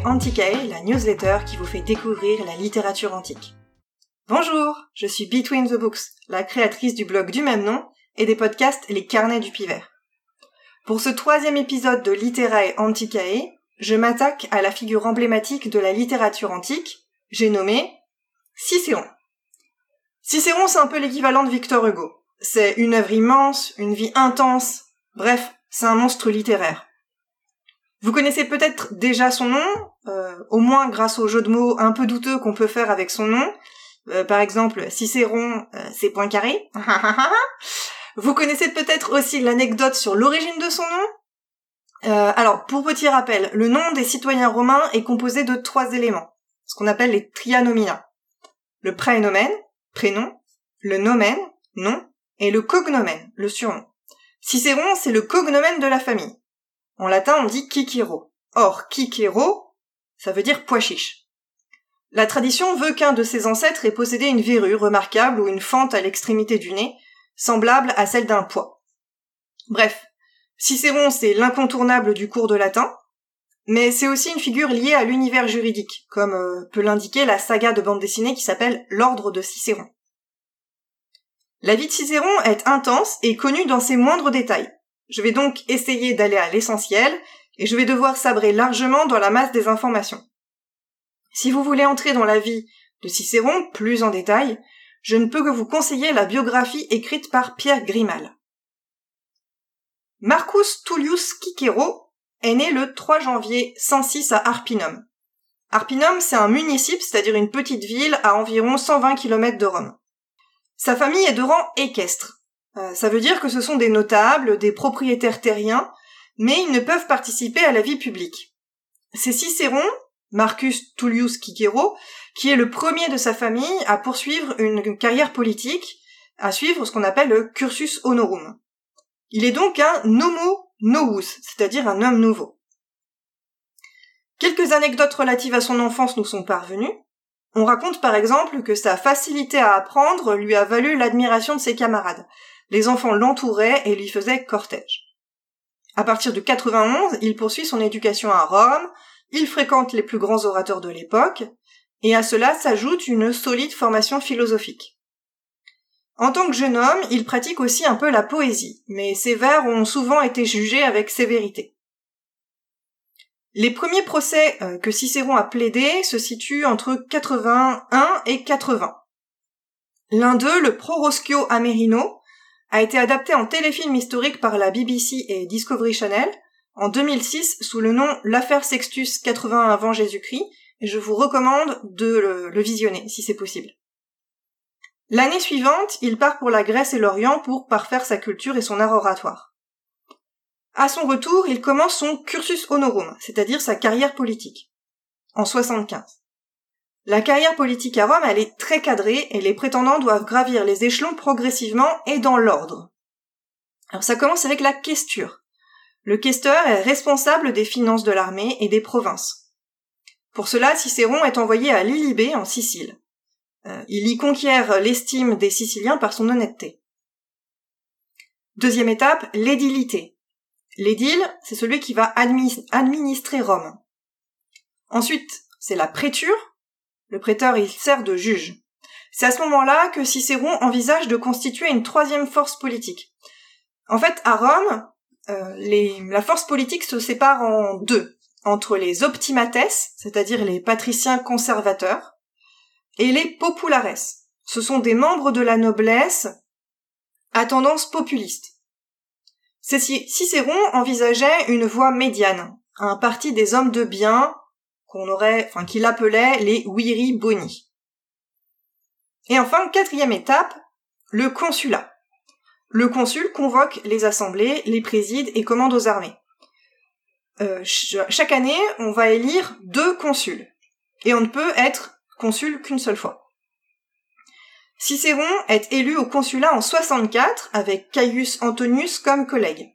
Literae Anticae, la newsletter qui vous fait découvrir la littérature antique. Bonjour, je suis Between the Books, la créatrice du blog du même nom et des podcasts Les Carnets du Pivert. Pour ce troisième épisode de Literae Anticae, je m'attaque à la figure emblématique de la littérature antique, j'ai nommé Cicéron. Cicéron, c'est un peu l'équivalent de Victor Hugo. C'est une œuvre immense, une vie intense, bref, c'est un monstre littéraire. Vous connaissez peut-être déjà son nom, euh, au moins grâce au jeu de mots un peu douteux qu'on peut faire avec son nom. Euh, par exemple, Cicéron, euh, c'est Poincaré. Vous connaissez peut-être aussi l'anecdote sur l'origine de son nom. alors, pour petit rappel, le nom des citoyens romains est composé de trois éléments, ce qu'on appelle les trianomina. Le prénomen, prénom, le nomen, nom, et le cognomen, le surnom. Cicéron, c'est le cognomen de la famille. En latin, on dit Kikiro. Or, Kikero, ça veut dire pois chiche. La tradition veut qu'un de ses ancêtres ait possédé une verrue remarquable ou une fente à l'extrémité du nez, semblable à celle d'un pois. Bref, Cicéron, c'est l'incontournable du cours de latin, mais c'est aussi une figure liée à l'univers juridique, comme euh, peut l'indiquer la saga de bande dessinée qui s'appelle L'Ordre de Cicéron. La vie de Cicéron est intense et connue dans ses moindres détails. Je vais donc essayer d'aller à l'essentiel et je vais devoir sabrer largement dans la masse des informations. Si vous voulez entrer dans la vie de Cicéron plus en détail, je ne peux que vous conseiller la biographie écrite par Pierre Grimal. Marcus Tullius Cicero est né le 3 janvier 106 à Arpinum. Arpinum, c'est un municipe, c'est-à-dire une petite ville à environ 120 km de Rome. Sa famille est de rang équestre. Euh, ça veut dire que ce sont des notables, des propriétaires terriens, mais ils ne peuvent participer à la vie publique. C'est Cicéron, Marcus Tullius Cicero, qui est le premier de sa famille à poursuivre une carrière politique, à suivre ce qu'on appelle le cursus honorum. Il est donc un nomo novus, c'est-à-dire un homme nouveau. Quelques anecdotes relatives à son enfance nous sont parvenues. On raconte par exemple que sa facilité à apprendre lui a valu l'admiration de ses camarades. Les enfants l'entouraient et lui faisaient cortège. À partir de 91, il poursuit son éducation à Rome, il fréquente les plus grands orateurs de l'époque, et à cela s'ajoute une solide formation philosophique. En tant que jeune homme, il pratique aussi un peu la poésie, mais ses vers ont souvent été jugés avec sévérité. Les premiers procès euh, que Cicéron a plaidés se situent entre 81 et 80. L'un d'eux, le Proroschio Amerino, a été adapté en téléfilm historique par la BBC et Discovery Channel en 2006 sous le nom L'affaire Sextus 80 avant Jésus-Christ, et je vous recommande de le, le visionner si c'est possible. L'année suivante, il part pour la Grèce et l'Orient pour parfaire sa culture et son art oratoire. À son retour, il commence son cursus honorum, c'est-à-dire sa carrière politique, en 75. La carrière politique à Rome, elle est très cadrée et les prétendants doivent gravir les échelons progressivement et dans l'ordre. Alors ça commence avec la questure. Le questeur est responsable des finances de l'armée et des provinces. Pour cela, Cicéron est envoyé à Lilybé en Sicile. Euh, il y conquiert l'estime des Siciliens par son honnêteté. Deuxième étape, l'édilité. L'édile, c'est celui qui va administrer Rome. Ensuite, c'est la préture. Le préteur, il sert de juge. C'est à ce moment-là que Cicéron envisage de constituer une troisième force politique. En fait, à Rome, euh, la force politique se sépare en deux, entre les optimates, c'est-à-dire les patriciens conservateurs, et les populares. Ce sont des membres de la noblesse à tendance populiste. Cicéron envisageait une voie médiane, un parti des hommes de bien qu'on aurait, enfin, qu'il appelait les Wiri Boni. Et enfin, quatrième étape, le consulat. Le consul convoque les assemblées, les préside et commande aux armées. Euh, chaque année, on va élire deux consuls. Et on ne peut être consul qu'une seule fois. Cicéron est élu au consulat en 64 avec Caius Antonius comme collègue.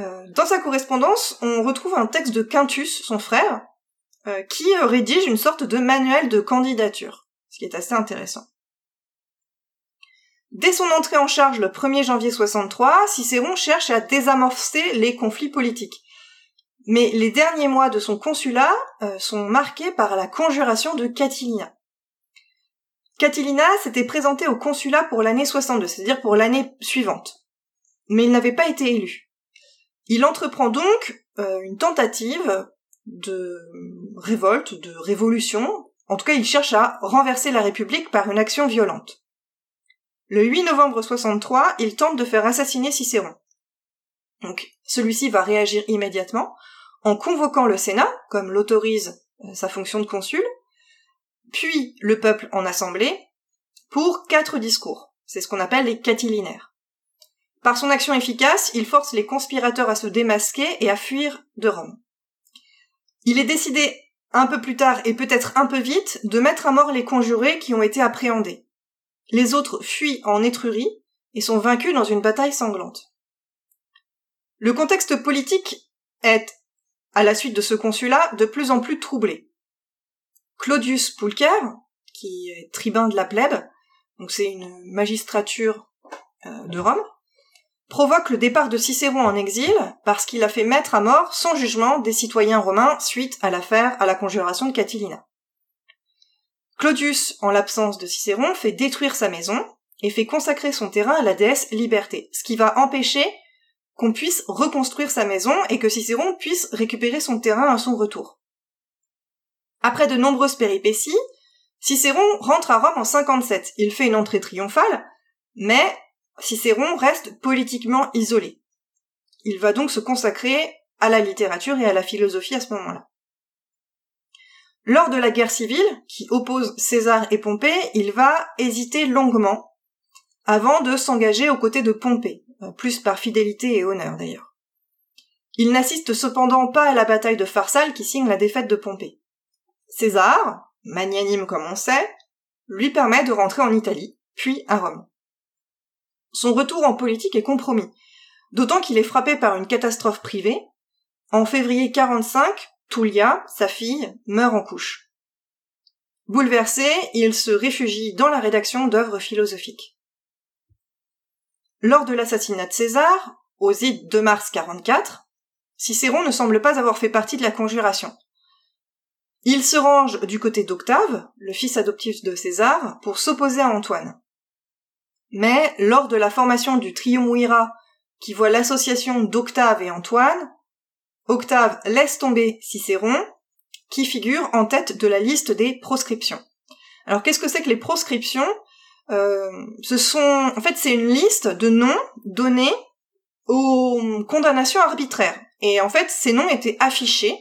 Euh, dans sa correspondance, on retrouve un texte de Quintus, son frère, euh, qui rédige une sorte de manuel de candidature, ce qui est assez intéressant. Dès son entrée en charge le 1er janvier 63, Cicéron cherche à désamorcer les conflits politiques. Mais les derniers mois de son consulat euh, sont marqués par la conjuration de Catilina. Catilina s'était présenté au consulat pour l'année 62, c'est-à-dire pour l'année suivante. Mais il n'avait pas été élu. Il entreprend donc euh, une tentative de révolte, de révolution. En tout cas, il cherche à renverser la République par une action violente. Le 8 novembre 63, il tente de faire assassiner Cicéron. Donc, celui-ci va réagir immédiatement en convoquant le Sénat, comme l'autorise euh, sa fonction de consul, puis le peuple en assemblée, pour quatre discours. C'est ce qu'on appelle les catilinaires. Par son action efficace, il force les conspirateurs à se démasquer et à fuir de Rome. Il est décidé un peu plus tard et peut-être un peu vite de mettre à mort les conjurés qui ont été appréhendés. Les autres fuient en Étrurie et sont vaincus dans une bataille sanglante. Le contexte politique est, à la suite de ce consulat, de plus en plus troublé. Claudius Pulcher, qui est tribun de la plèbe, donc c'est une magistrature euh, de Rome, provoque le départ de Cicéron en exil parce qu'il a fait mettre à mort sans jugement des citoyens romains suite à l'affaire à la conjuration de Catilina. Claudius, en l'absence de Cicéron, fait détruire sa maison et fait consacrer son terrain à la déesse Liberté, ce qui va empêcher qu'on puisse reconstruire sa maison et que Cicéron puisse récupérer son terrain à son retour. Après de nombreuses péripéties, Cicéron rentre à Rome en 57. Il fait une entrée triomphale, mais Cicéron reste politiquement isolé. Il va donc se consacrer à la littérature et à la philosophie à ce moment-là. Lors de la guerre civile, qui oppose César et Pompée, il va hésiter longuement avant de s'engager aux côtés de Pompée, euh, plus par fidélité et honneur d'ailleurs. Il n'assiste cependant pas à la bataille de Pharsale qui signe la défaite de Pompée. César, magnanime comme on sait, lui permet de rentrer en Italie, puis à Rome. Son retour en politique est compromis, d'autant qu'il est frappé par une catastrophe privée. En février 45, Tullia, sa fille, meurt en couche. Bouleversé, il se réfugie dans la rédaction d'œuvres philosophiques. Lors de l'assassinat de César, aux ides de mars 44, Cicéron ne semble pas avoir fait partie de la conjuration. Il se range du côté d'Octave, le fils adoptif de César, pour s'opposer à Antoine. Mais lors de la formation du triumvirat qui voit l'association d'Octave et Antoine, Octave laisse tomber Cicéron, qui figure en tête de la liste des proscriptions. Alors qu'est-ce que c'est que les proscriptions? Euh, Ce sont, en fait, c'est une liste de noms donnés aux condamnations arbitraires. Et en fait, ces noms étaient affichés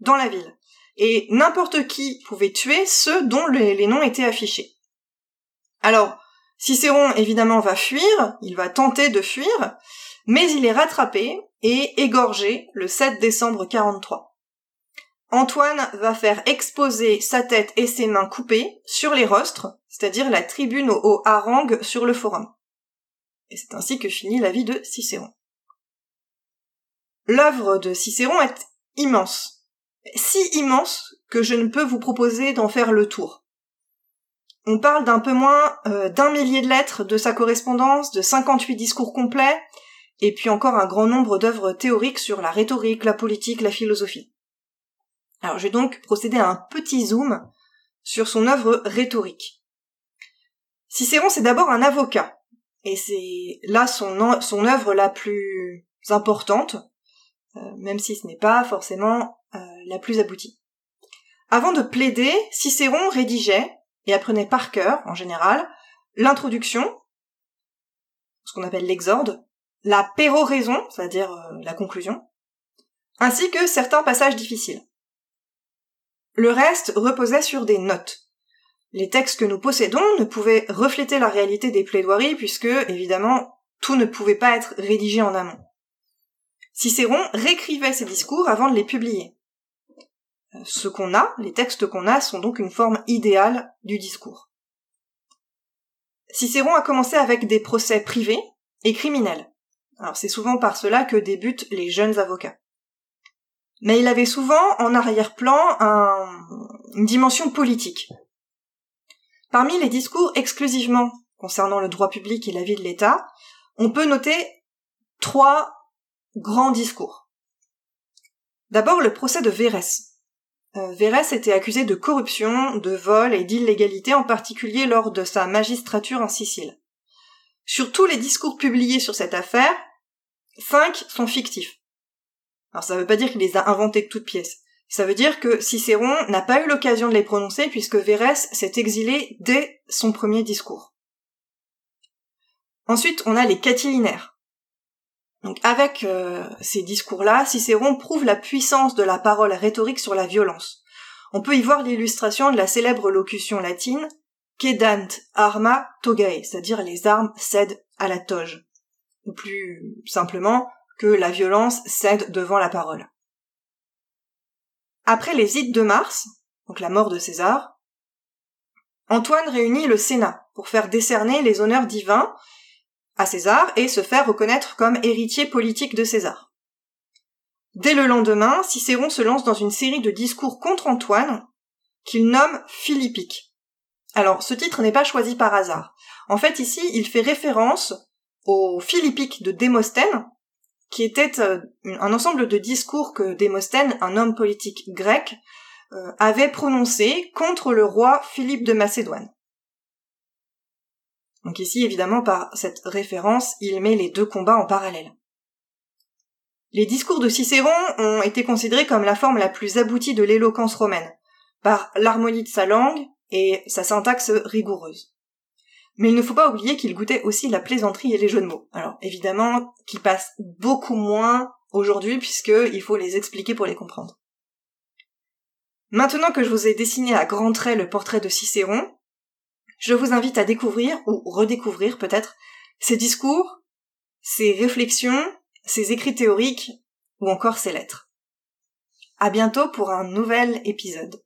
dans la ville. Et n'importe qui pouvait tuer ceux dont les noms étaient affichés. Alors, Cicéron, évidemment, va fuir, il va tenter de fuir, mais il est rattrapé et égorgé le 7 décembre 43. Antoine va faire exposer sa tête et ses mains coupées sur les rostres, c'est-à-dire la tribune au haut harangue sur le forum. Et c'est ainsi que finit la vie de Cicéron. L'œuvre de Cicéron est immense. Si immense que je ne peux vous proposer d'en faire le tour. On parle d'un peu moins euh, d'un millier de lettres de sa correspondance, de 58 discours complets, et puis encore un grand nombre d'œuvres théoriques sur la rhétorique, la politique, la philosophie. Alors je donc procéder à un petit zoom sur son œuvre rhétorique. Cicéron c'est d'abord un avocat, et c'est là son, son œuvre la plus importante, euh, même si ce n'est pas forcément euh, la plus aboutie. Avant de plaider, Cicéron rédigeait, et apprenait par cœur, en général, l'introduction, ce qu'on appelle l'exorde, la péroraison, c'est-à-dire euh, la conclusion, ainsi que certains passages difficiles. Le reste reposait sur des notes. Les textes que nous possédons ne pouvaient refléter la réalité des plaidoiries puisque, évidemment, tout ne pouvait pas être rédigé en amont. Cicéron réécrivait ses discours avant de les publier ce qu'on a, les textes qu'on a, sont donc une forme idéale du discours. Cicéron a commencé avec des procès privés et criminels. Alors c'est souvent par cela que débutent les jeunes avocats. Mais il avait souvent en arrière-plan une dimension politique. Parmi les discours exclusivement concernant le droit public et la vie de l'État, on peut noter trois grands discours. D'abord le procès de Vérès. Euh, Vérès était accusé de corruption, de vol et d'illégalité, en particulier lors de sa magistrature en Sicile. Sur tous les discours publiés sur cette affaire, cinq sont fictifs. Alors ça ne veut pas dire qu'il les a inventés de toutes pièces. Ça veut dire que Cicéron n'a pas eu l'occasion de les prononcer puisque Vérès s'est exilé dès son premier discours. Ensuite, on a les catilinaires. Donc avec euh, ces discours-là, Cicéron prouve la puissance de la parole rhétorique sur la violence. On peut y voir l'illustration de la célèbre locution latine Quedant arma togae, c'est-à-dire les armes cèdent à la toge. Ou plus simplement, que la violence cède devant la parole. Après les ides de Mars, donc la mort de César, Antoine réunit le Sénat pour faire décerner les honneurs divins à César et se faire reconnaître comme héritier politique de César. Dès le lendemain, Cicéron se lance dans une série de discours contre Antoine qu'il nomme philippique. Alors, ce titre n'est pas choisi par hasard. En fait, ici, il fait référence au philippique de Démosthène, qui était euh, un ensemble de discours que Démosthène, un homme politique grec, euh, avait prononcé contre le roi Philippe de Macédoine. Donc ici, évidemment, par cette référence, il met les deux combats en parallèle. Les discours de Cicéron ont été considérés comme la forme la plus aboutie de l'éloquence romaine, par l'harmonie de sa langue et sa syntaxe rigoureuse. Mais il ne faut pas oublier qu'il goûtait aussi la plaisanterie et les jeux de mots. Alors évidemment, qui passent beaucoup moins aujourd'hui puisqu'il faut les expliquer pour les comprendre. Maintenant que je vous ai dessiné à grands traits le portrait de Cicéron, je vous invite à découvrir, ou redécouvrir peut-être, ses discours, ses réflexions, ses écrits théoriques, ou encore ses lettres. À bientôt pour un nouvel épisode.